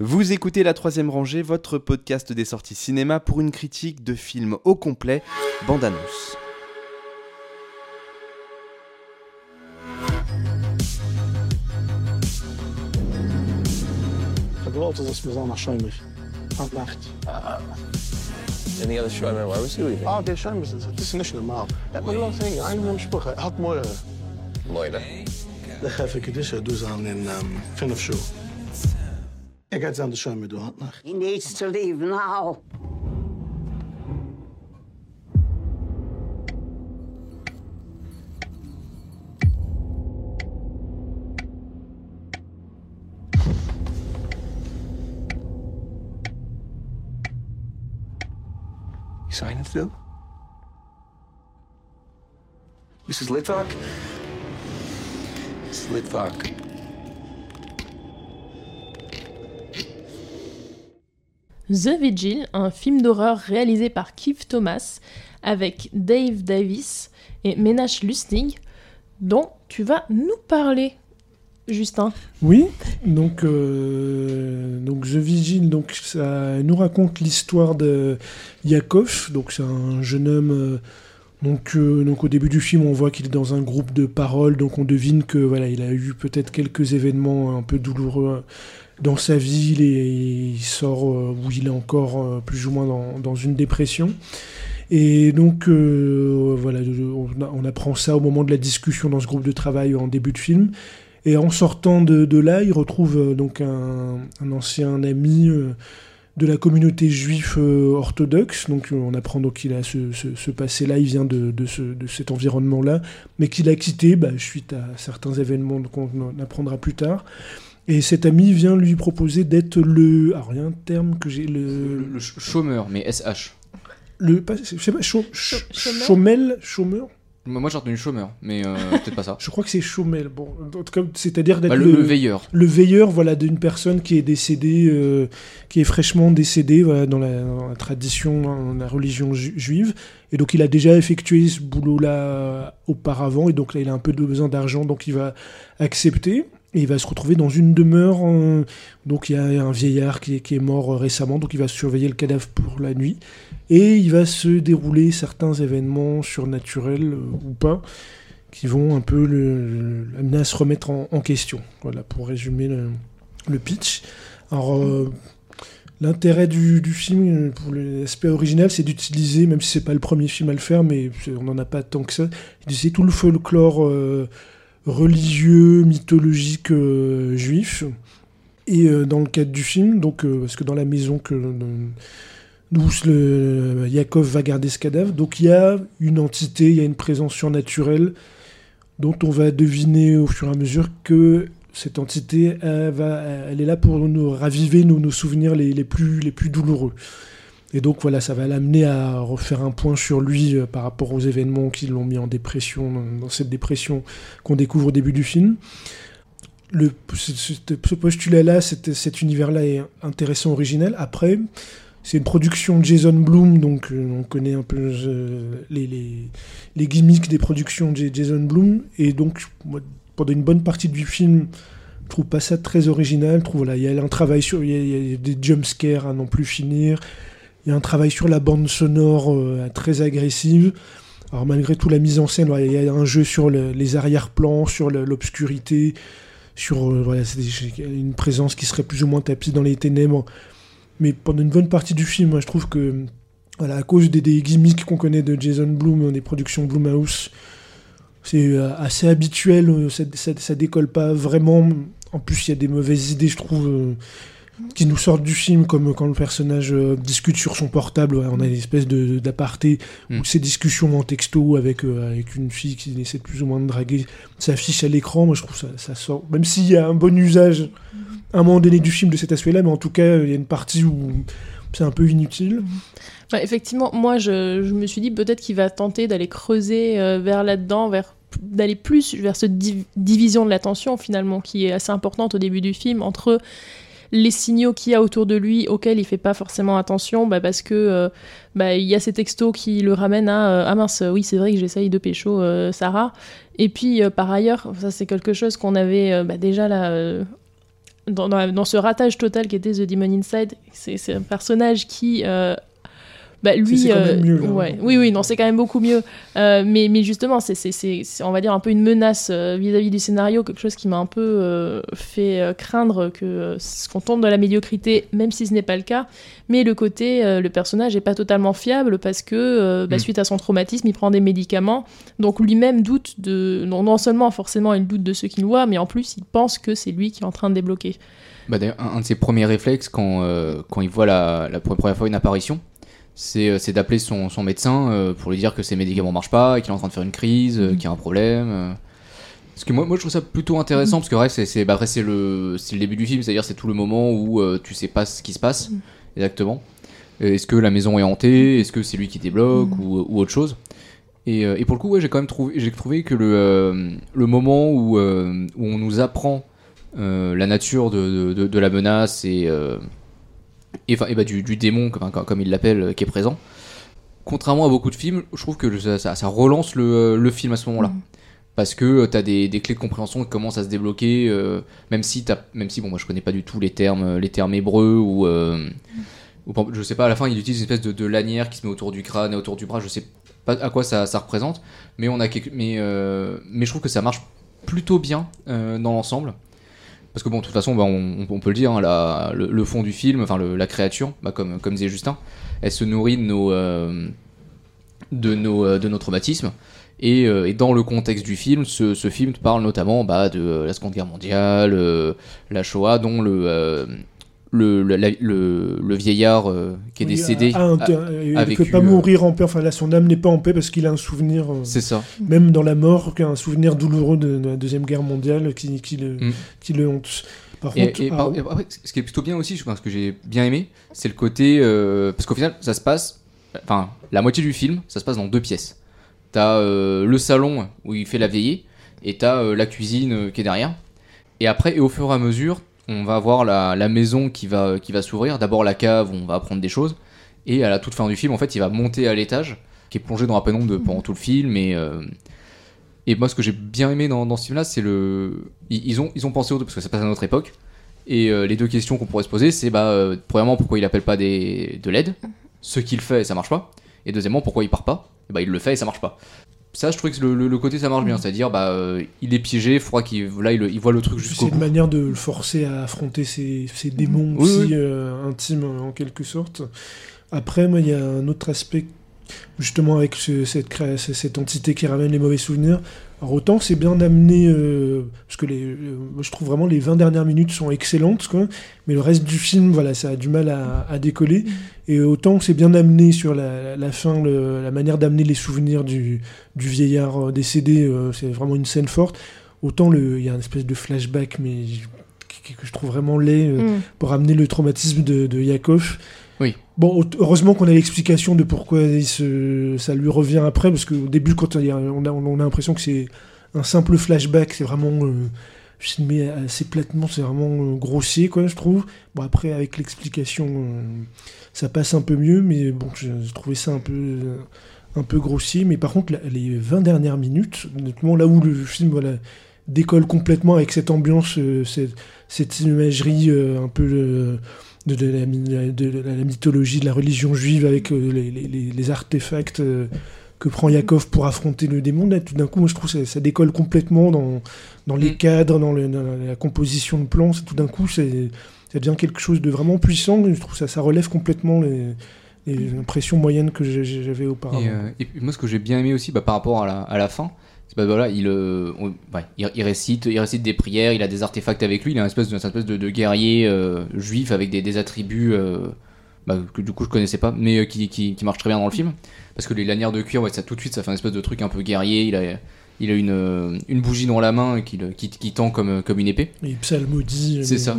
Vous écoutez La Troisième Rangée, votre podcast des sorties cinéma pour une critique de film au complet, bande annonce. Geweld is besonders schäumig. Aan nacht. Any other show, man? Why was he leaving? Der schäumig is het. Het is niet normaal. Het moet wel zeggen, een van hem sprachen. Hij had mooie. Moira. Dan geef ik je dus dus aan in Fin of Show. He needs to leave now. You signing still? Mrs. Litvak? Mrs. Litvak. The Vigil, un film d'horreur réalisé par Keith Thomas avec Dave Davis et Menache Lustig, dont tu vas nous parler, Justin. Oui, donc, euh, donc The Vigil, donc ça nous raconte l'histoire de Yakov, donc c'est un jeune homme. euh, donc, euh, donc au début du film, on voit qu'il est dans un groupe de paroles, donc on devine que voilà, il a eu peut-être quelques événements un peu douloureux dans sa vie, il, il sort euh, où il est encore euh, plus ou moins dans, une dépression. Et donc euh, voilà, on, apprend ça au moment de la discussion dans ce groupe de travail en début de film. Et en sortant de, là, il retrouve donc un, ancien ami de la communauté juive orthodoxe. Donc on apprend donc qu'il a ce, passé-là, il vient de, de ce- de cet environnement-là, mais qu'il a quitté bah, suite à certains événements qu'on en apprendra plus tard. Et cet ami vient lui proposer d'être le... Alors il y a un terme que j'ai... Le, Le, le ch- chômeur, mais SH. le, pas- je sais pas, chau- ch- chômeur chômel, chômeur Moi, j'ai retenu chômeur, mais euh, peut-être pas ça. Je crois que c'est chômel. Bon, en tout cas, c'est-à-dire d'être Bah, le, le veilleur. le veilleur voilà d'une personne qui est décédée euh, qui est fraîchement décédée voilà, dans, la, dans la tradition dans la religion ju- juive et donc il a déjà effectué ce boulot là auparavant et donc là il a un peu de besoin d'argent donc il va accepter il va se retrouver dans une demeure euh, donc il y a un vieillard qui est, mort euh, récemment donc il va surveiller le cadavre pour la nuit et il va se dérouler certains événements surnaturels euh, ou pas qui vont un peu l'amener à se remettre en, question. Voilà, pour résumer le, pitch. Alors, l'intérêt du, film, pour l'aspect original, c'est d'utiliser, même si c'est pas le premier film à le faire, mais on n'en a pas tant que ça, d'utiliser tout le folklore religieux, mythologique euh, juif. Et euh, dans le cadre du film, donc, euh, parce que dans la maison que d'où le Yakov va garder ce cadavre, il y a une entité, il y a une présence surnaturelle dont on va deviner au fur et à mesure que cette entité, elle, est là pour nous raviver nos, souvenirs les plus douloureux. Et donc voilà, ça va l'amener à refaire un point sur lui euh, par rapport aux événements qui l'ont mis en dépression, dans, cette dépression qu'on découvre au début du film. Le, ce, postulat-là, cet, univers-là est intéressant, original. Après, c'est une production de Jason Blum, donc euh, on connaît un peu euh, les, les, les gimmicks des productions de Jason Blum. Et donc, pendant une bonne partie du film, je trouve pas ça très original. Voilà, il y a un travail sur. Il y y a des jumpscares à n'en plus finir. Il y a un travail sur la bande sonore euh, très agressive. Alors, malgré tout, la mise en scène, il y a un jeu sur le- les arrière-plans, sur l'obscurité, sur euh, une présence qui serait plus ou moins tapie dans les ténèbres. Mais pendant une bonne partie du film, je trouve que, à cause des, gimmicks qu'on connaît de Jason Blum, des productions Blumhouse, c'est euh, assez habituel, ça, ça, décolle pas vraiment. En plus, il y a des mauvaises idées, je trouve, qui nous sortent du film, comme quand le personnage euh, discute sur son portable. ouais, on a une espèce de- d'aparté Mm. où ces discussions en texto avec, euh, avec une fille qui essaie plus ou moins de draguer s'affiche à l'écran. Moi, je trouve ça, ça sort. Même s'il y a un bon usage à un moment donné du film de cet aspect-là, mais en tout cas, il y a une partie où c'est un peu inutile. Bah, effectivement, moi, je, je me suis dit peut-être qu'il va tenter d'aller creuser euh, vers là-dedans, vers d'aller plus vers cette div- division de l'attention finalement qui est assez importante au début du film entre les signaux qu'il y a autour de lui auxquels il fait pas forcément attention bah, parce que euh, bah, il y a ces textos qui le ramènent à euh, ah mince oui c'est vrai que j'essaye de pécho euh, Sarah et puis par ailleurs ça c'est quelque chose qu'on avait bah, déjà là dans, dans- ce ratage total qui était The Demon Inside, c'est un personnage qui. Bah, lui, c'est quand même euh, mieux, là. ouais. oui, oui, non, c'est quand même beaucoup mieux. Euh, mais, mais justement, c'est, c'est, c'est, c'est, on va dire, un peu une menace euh, vis-à-vis du scénario, quelque chose qui m'a un peu euh, fait euh, craindre que, euh, ce qu'on tombe dans la médiocrité, même si ce n'est pas le cas. Mais le côté, euh, le personnage n'est pas totalement fiable parce que, euh, bah, Mm. suite à son traumatisme, il prend des médicaments. Donc lui-même doute de. Non, non seulement, forcément, il doute de ce qu'il voit, mais en plus, il pense que c'est lui qui est en train de débloquer. Bah, D'ailleurs, un, un de ses premiers réflexes quand, euh, quand il voit la, la première fois une apparition, c'est euh, c'est d'appeler son, son médecin euh, pour lui dire que ses médicaments marchent pas, qu'il est en train de faire une crise, euh, qu'il y a un problème. Parce que moi, moi je trouve ça plutôt intéressant parce que bref, c'est bah, le, le début du film, c'est-à-dire c'est tout le moment où euh, tu sais pas ce qui se passe exactement. Euh, Est-ce que la maison est hantée Est-ce que c'est lui qui débloque ou, ou autre chose. Et, et pour le coup, ouais, j'ai quand même trouvé, j'ai trouvé que le, euh, le moment où, euh, où on nous apprend la nature de, de, de la menace et, et, et bah, du, du démon, comme, comme il l'appelle, euh, qui est présent. Contrairement à beaucoup de films, je trouve que ça, ça- ça relance le, le film à ce moment-là. Mhm. Parce que tu as des, des clés de compréhension qui commencent à se débloquer, euh, même si, t'as- même si bon, moi je connais pas du tout les termes, euh, les termes hébreux ou, euh, ou je sais pas, à la fin il utilise une espèce de, de lanière qui se met autour du crâne et autour du bras, je sais pas à quoi ça, ça représente, mais, on a quelque- mais, euh, mais je trouve que ça marche plutôt bien euh, dans l'ensemble. Parce que bon, de toute façon, bah, on, peut le dire, hein, le, fond du film, enfin la créature, bah, comme, disait Justin, elle se nourrit de nos, euh, euh, de nos traumatismes. Et, euh, et dans le contexte du film, ce, film parle notamment bah, de la Seconde Guerre mondiale, la Shoah, dont le, le, le, le- le vieillard euh, qui est Oui, décédé. a- a il ne peut pas mourir en paix. Enfin, là, son âme n'est pas en paix parce qu'il a un souvenir, euh, C'est ça. même dans la mort, un souvenir douloureux de, de la Deuxième Guerre mondiale qui, qui, le, Mm. qui le hante. Par Et, contre, et ah, par- après, ce qui est plutôt bien aussi, je pense que j'ai bien aimé, c'est le côté. euh, parce qu'au final, ça se passe. Enfin, la moitié du film, ça se passe dans deux pièces. T'as euh, le salon où il fait la veillée, et t'as la cuisine qui est derrière. Et après, et au fur et à mesure, on va voir la, la maison qui va, qui va s'ouvrir. D'abord la cave où on va apprendre des choses. Et à la toute fin du film, en fait, il va monter à l'étage, qui est plongé dans la pénombre de, pendant tout le film. Et, euh, et moi, ce que j'ai bien aimé dans, dans ce film-là, c'est le. Ils, ils ont, ils ont pensé au parce que ça passe à notre époque. Et euh, les deux questions qu'on pourrait se poser, c'est bah, euh, premièrement, pourquoi il appelle pas des, de l'aide? Ce qu'il fait, ça marche pas. Et deuxièmement, pourquoi il part pas? Et bah, il le fait et ça marche pas. Ça, je trouvais que le, le- le côté ça marche bien, c'est-à-dire bah, euh, il est piégé, il faudra qu'il là il, il voit le truc jusqu'au c'est une manière de le forcer à affronter ses, ses démons Oui, aussi oui. euh, intimes en quelque sorte. Après, moi, il y a un autre aspect, justement, avec ce- cette, cette entité qui ramène les mauvais souvenirs. Alors, autant c'est bien amené, euh, parce que les, euh, je trouve vraiment les 20 dernières minutes sont excellentes, quoi, mais le reste du film, voilà, ça a du mal à, à décoller. Et autant c'est bien amené sur la, la fin, le- la manière d'amener les souvenirs du, du vieillard euh, décédé, euh, c'est vraiment une scène forte. Autant il y a une espèce de flashback, mais que je trouve vraiment laid Mm. pour amener le traumatisme de, de Yakov. Oui. Bon, heureusement qu'on a l'explication de pourquoi ça lui revient après, parce qu'au début, quand on a, on a l'impression que c'est un simple flashback, c'est vraiment euh, filmé assez platement, c'est vraiment euh, grossier, quoi, je trouve. Bon, après, avec l'explication, euh, ça passe un peu mieux, mais bon, je, trouvais ça un peu, euh, un peu grossier. Mais par contre, les 20 dernières minutes, honnêtement, là où le film décolle complètement avec cette ambiance, euh, cette, cette imagerie euh, un peu euh, de, de la, mi- de la- la mythologie, de la religion juive, avec euh, les, les- artefacts euh, que prend Yakov pour affronter le démon, là, tout d'un coup, moi, je trouve que ça, ça décolle complètement dans, dans les Mm. cadres, dans, le- dans la composition de plans. c'est- Tout d'un coup, c'est ça devient quelque chose de vraiment puissant. Je trouve que ça, ça relève complètement les, les impressions moyennes que j'avais auparavant. Et, euh, et moi, ce que j'ai bien aimé aussi bah, par rapport à la, à la fin, bah, voilà, il, euh, on- ouais, il, il récite, il récite des prières, il a des artefacts avec lui, il a une espèce de, une espèce de, de guerrier euh, juif avec des, des attributs euh, bah, que du coup je connaissais pas, mais qui, qui, qui marche très bien dans le film. Parce que les lanières de cuir, ouais, ça tout de suite, ça fait un espèce de truc un peu guerrier. Il a, il a une, une bougie dans la main qui, qui, qui tend comme, comme une épée. Et psalmodie. C'est mais- ça.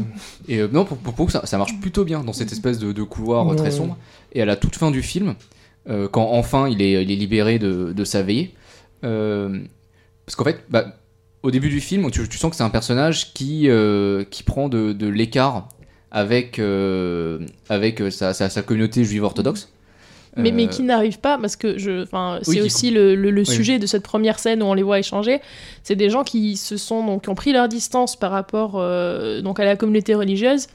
Et non, pour, pour, pour ça, ça marche plutôt bien dans cette espèce de, de couloir Ouais, très sombre. Et à la toute fin du film, quand enfin il est, il est libéré de, de sa veillée, parce qu'en fait, bah, au début du film, tu, tu sens que c'est un personnage qui, euh, qui prend de, de l'écart avec, euh, avec euh, sa, sa, sa communauté juive orthodoxe. Mais, mais qui n'arrivent pas, parce que je, enfin, c'est Oui, aussi le, le- le Oui. sujet de cette première scène où on les voit échanger. C'est des gens qui se sont donc qui ont pris leur distance par rapport donc à la communauté religieuse,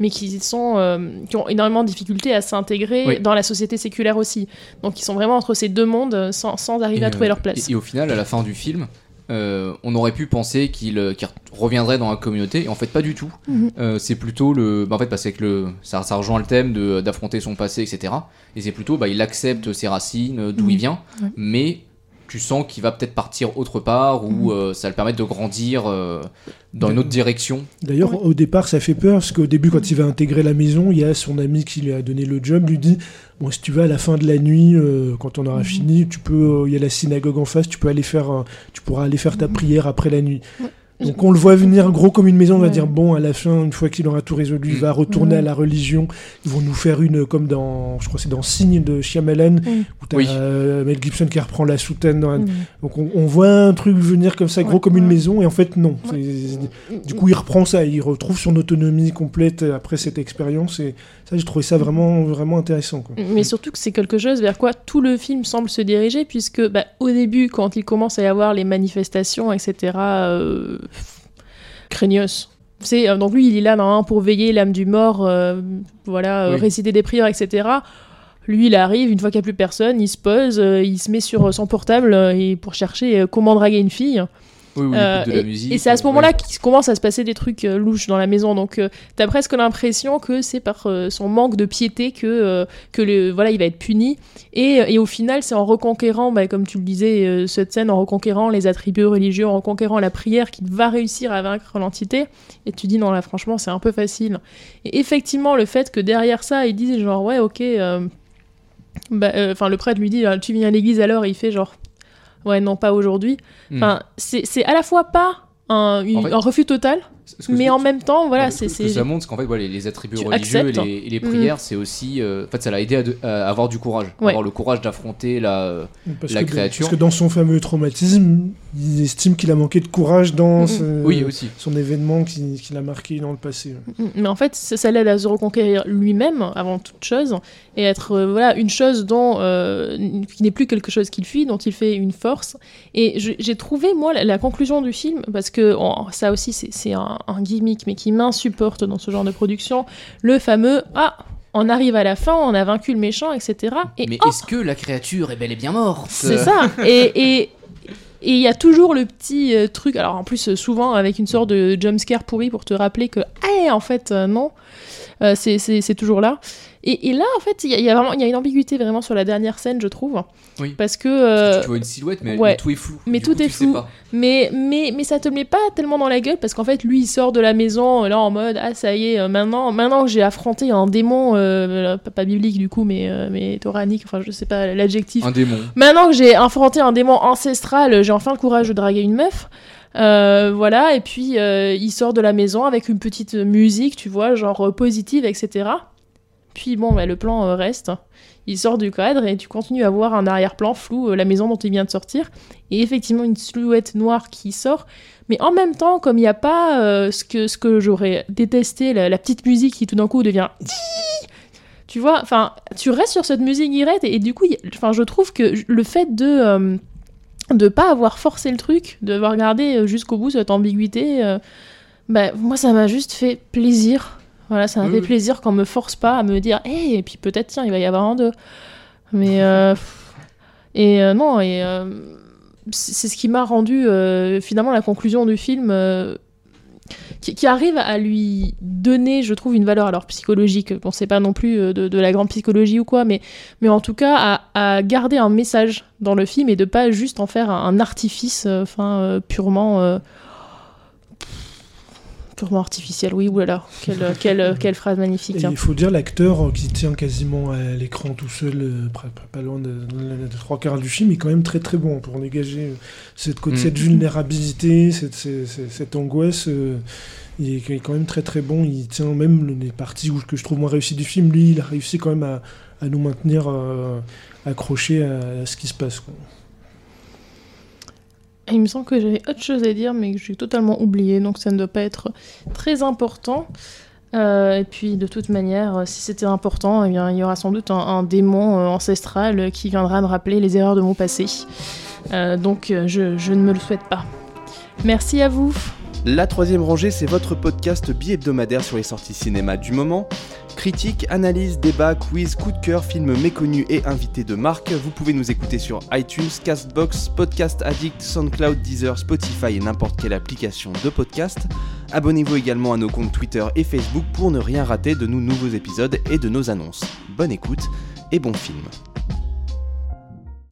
mais qui sont euh, qui ont énormément de difficultés à s'intégrer Oui. dans la société séculaire aussi. Donc ils sont vraiment entre ces deux mondes sans, sans arriver Et, à trouver euh, leur place. Et, et au final, à la fin du film, euh, on aurait pu penser qu'il euh, qu'il reviendrait dans la communauté, et en fait pas du tout. Mhm. Euh, c'est plutôt le, bah, en fait, parce que le, ça, ça rejoint le thème de d'affronter son passé, etc. Et c'est plutôt, bah, il accepte ses racines, d'où Mhm. il vient, Ouais. mais tu sens qu'il va peut-être partir autre part ou Mhm. euh, ça va le permettre de grandir euh, dans une autre direction. D'ailleurs, Ouais. au départ, ça fait peur parce qu'au début, quand il va intégrer la maison, il y a son ami qui lui a donné le job, lui dit Bon, si tu vas à la fin de la nuit, euh, quand on aura Mhm. fini, tu peux, euh, il y a la synagogue en face, tu peux aller faire, tu pourras aller faire ta prière après la nuit. Ouais. Donc on le voit venir gros comme une maison, on va Ouais. dire bon, à la fin, une fois qu'il aura tout résolu, il Mm. va retourner Ouais. à la religion. Ils vont nous faire une comme dans, je crois que c'est dans Signe de Shyamalan, Mm. où t'as Oui. euh, Mel Gibson qui reprend la soutane. Dans la- Mhm. Donc on, on voit un truc venir comme ça, gros Ouais, comme une maison, et en fait non. Du coup, il reprend ça, il retrouve son autonomie complète après cette expérience, et ça, j'ai trouvé ça vraiment, vraiment intéressant. quoi. Mais surtout que c'est quelque chose vers quoi tout le film semble se diriger, puisque bah, au début, quand il commence à y avoir les manifestations, etc., euh, craignos. C'est, euh, donc lui, il est là normalement pour veiller l'âme du mort, euh, voilà, euh, Oui. réciter des prières, etc. Lui, il arrive, une fois qu'il n'y a plus personne, il se pose, il se met sur son portable et pour chercher comment draguer une fille. Oui, oui, Euh, la et- musique. et c'est à ce euh, moment-là ouais. qu'il commence à se passer des trucs euh, louches dans la maison. Donc, euh, t'as presque l'impression que c'est par son manque de piété que, que le, voilà, il va être puni. Et, et au final, c'est en reconquérant, bah, comme tu le disais, cette scène, en reconquérant les attributs religieux, en reconquérant la prière, qu'il va réussir à vaincre l'entité. Et tu dis, non, là, franchement, c'est un peu facile. Et effectivement, le fait que derrière ça, ils disent, genre, ouais, ok. bah, euh, Enfin, le prêtre lui dit, euh, tu viens à l'église alors, et il fait genre, ouais, non, pas aujourd'hui. Hmm. Enfin, c'est c'est à la fois pas un, une- En fait, un refus total, Que- mais en même temps, voilà, c'est. ce que c'est- ça montre, c'est qu'en fait, voilà, les, les attributs Tu religieux et les, et les prières, c'est aussi. euh, en fait, ça l'a aidé à, de- à avoir du courage. Ouais. Avoir le courage d'affronter la. euh, Parce La que, créature. Parce que dans son fameux traumatisme, il estime qu'il a manqué de courage dans Mhm. ce- Oui, aussi. son événement qui, qui l'a marqué dans le passé. Mais en fait, ça, ça l'aide à se reconquérir lui-même avant toute chose et être euh, voilà une chose dont euh, qui n'est plus quelque chose qu'il fuit, dont il fait une force. Et j'ai trouvé moi la, la conclusion du film parce que on- ça aussi c'est c'est un, un gimmick mais qui m'insupporte dans ce genre de production, le fameux ah on arrive à la fin, on a vaincu le méchant, etc. Et Mais oh, est-ce que la créature est bel et bien morte? C'est ça. Et et et il y a toujours le petit euh, truc. Alors en plus, euh, souvent avec une sorte de jumpscare pourri pour te rappeler que ah en fait euh, non, Euh, c'est toujours là. Et, et là en fait, il y, y a vraiment il y a une ambiguïté vraiment sur la dernière scène, je trouve. Oui. Parce que Parce que euh, Tu vois une silhouette, mais, ouais. tout est flou. Mais Du tout coup, est tu flou. mais, mais, mais ça te le met pas tellement dans la gueule parce qu'en fait, lui, il sort de la maison euh, là en mode Ah, ça y est, euh, maintenant, maintenant que j'ai affronté un démon, euh, pas, pas biblique du coup, mais, euh, mais toranique, enfin, je sais pas l'adjectif. Un démon. Maintenant que j'ai affronté un démon ancestral, j'ai enfin le courage de draguer une meuf. Euh, voilà, et puis euh, il sort de la maison avec une petite musique, tu vois, genre euh, positive, etc. Puis bon, bah, le plan euh, reste. Il sort du cadre et tu continues à voir un arrière-plan flou, euh, la maison dont il vient de sortir. Et effectivement, une silhouette noire qui sort. Mais en même temps, comme il n'y a pas euh, ce que, j'aurais détesté, la, petite musique qui tout d'un coup devient tu vois, enfin, tu restes sur cette musique irette et, du coup, je trouve que le fait de euh, de pas avoir forcé le truc, de avoir regardé euh, jusqu'au bout cette ambiguïté, euh, bah, moi, ça m'a juste fait plaisir. Voilà, ça m'a Oui, fait oui. plaisir qu'on me force pas à me dire, hé, et puis peut-être, tiens, il va y avoir un deux. Mais euh, et euh, non, et euh, c'est ce qui m'a rendu finalement la conclusion du film. qui, qui arrive à lui donner, je trouve, une valeur alors psychologique. Bon, c'est pas non plus de, de la grande psychologie ou quoi, mais, mais en tout cas à, à garder un message dans le film et de pas juste en faire un, un artifice, enfin euh, purement. euh, purement artificiel, oui, oulala, quelle, quelle, quelle phrase magnifique. Hein. il faut dire l'acteur euh, qui tient quasiment à l'écran tout seul, euh, pas, pas- pas loin de, de- de trois quarts du film, est quand même très très bon pour dégager euh, cette, côté- Mm. cette vulnérabilité, cette, cette, cette- cette angoisse. euh, il est quand même très très bon. Il tient même le- les parties où, que je trouve moins réussies du film. Lui, il a réussi quand même à, à nous maintenir euh, accrochés à, à ce qui se passe. quoi. Il me semble que j'avais autre chose à dire, mais que j'ai totalement oublié, donc ça ne doit pas être très important. Euh, et puis de toute manière, euh, si c'était important, eh bien, il y aura sans doute un, démon euh, ancestral qui viendra me rappeler les erreurs de mon passé. Donc je, je ne me le souhaite pas. Merci à vous. La troisième rangée, c'est votre podcast bi-hebdomadaire sur les sorties cinéma du moment. Critique, analyse, débat, quiz, coup de cœur, films méconnus et invités de marque. Vous pouvez nous écouter sur iTunes, Castbox, Podcast Addict, SoundCloud, Deezer, Spotify et n'importe quelle application de podcast. Abonnez-vous également à nos comptes Twitter et Facebook pour ne rien rater de nos nouveaux épisodes et de nos annonces. Bonne écoute et bon film.